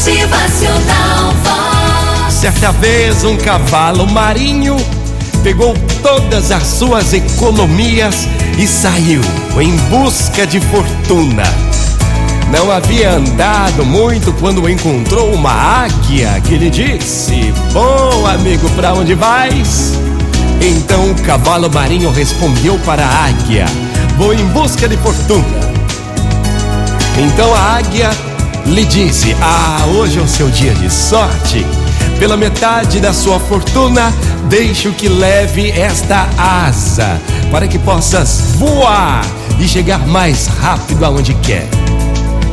Motivacional Vox. Certa vez um cavalo marinho pegou todas as suas economias e saiu em busca de fortuna. Não havia andado muito quando encontrou uma águia que lhe disse: Bom amigo, para onde vais? Então o cavalo marinho respondeu para a águia: Vou em busca de fortuna. Então a águia lhe disse: Ah, hoje é o seu dia de sorte. Pela metade da sua fortuna, deixo que leve esta asa, para que possas voar e chegar mais rápido aonde quer.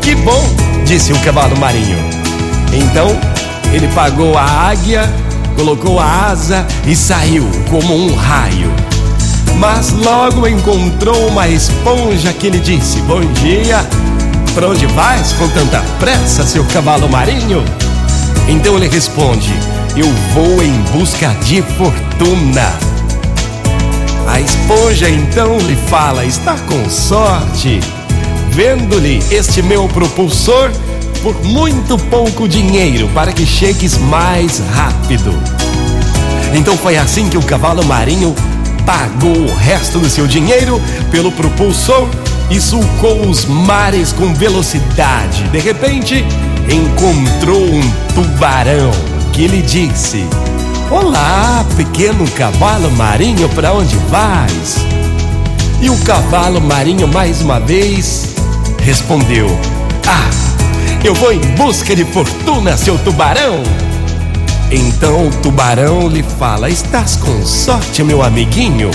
Que bom, disse o cavalo marinho. Então ele pagou a águia, colocou a asa e saiu como um raio. Mas logo encontrou uma esponja que lhe disse: Bom dia, para onde vais com tanta pressa, seu cavalo marinho? Então ele responde: Eu vou em busca de fortuna. A esponja então lhe fala: Está com sorte, vendo-lhe este meu propulsor por muito pouco dinheiro para que chegues mais rápido. Então foi assim que o cavalo marinho pagou o resto do seu dinheiro pelo propulsor e sulcou os mares com velocidade. De repente, encontrou um tubarão que lhe disse: Olá, pequeno cavalo marinho, para onde vais? E o cavalo marinho, mais uma vez, respondeu: Ah, eu vou em busca de fortuna, seu tubarão. Então o tubarão lhe fala: Estás com sorte, meu amiguinho.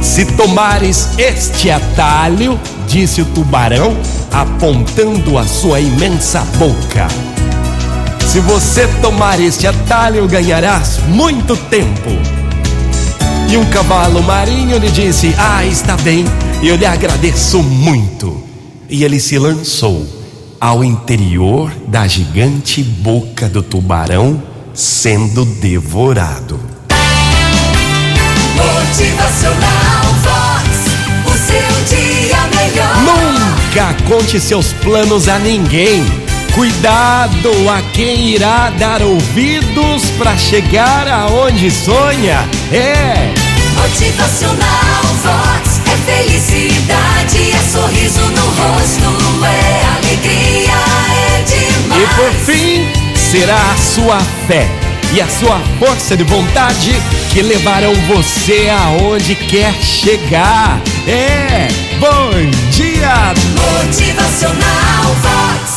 Se tomares este atalho, disse o tubarão, apontando a sua imensa boca. Se você tomar este atalho, ganharás muito tempo. E um cavalo marinho lhe disse: Ah, está bem, eu lhe agradeço muito. E ele se lançou ao interior da gigante boca do tubarão, sendo devorado. Nunca conte seus planos a ninguém. Cuidado a quem irá dar ouvidos para chegar aonde sonha. É. Motivacional Vox. É felicidade, é sorriso no rosto, é alegria, é demais. E por fim, será a sua fé e a sua força de vontade que levarão você aonde quer chegar. É. Bom! Motivacional Vox.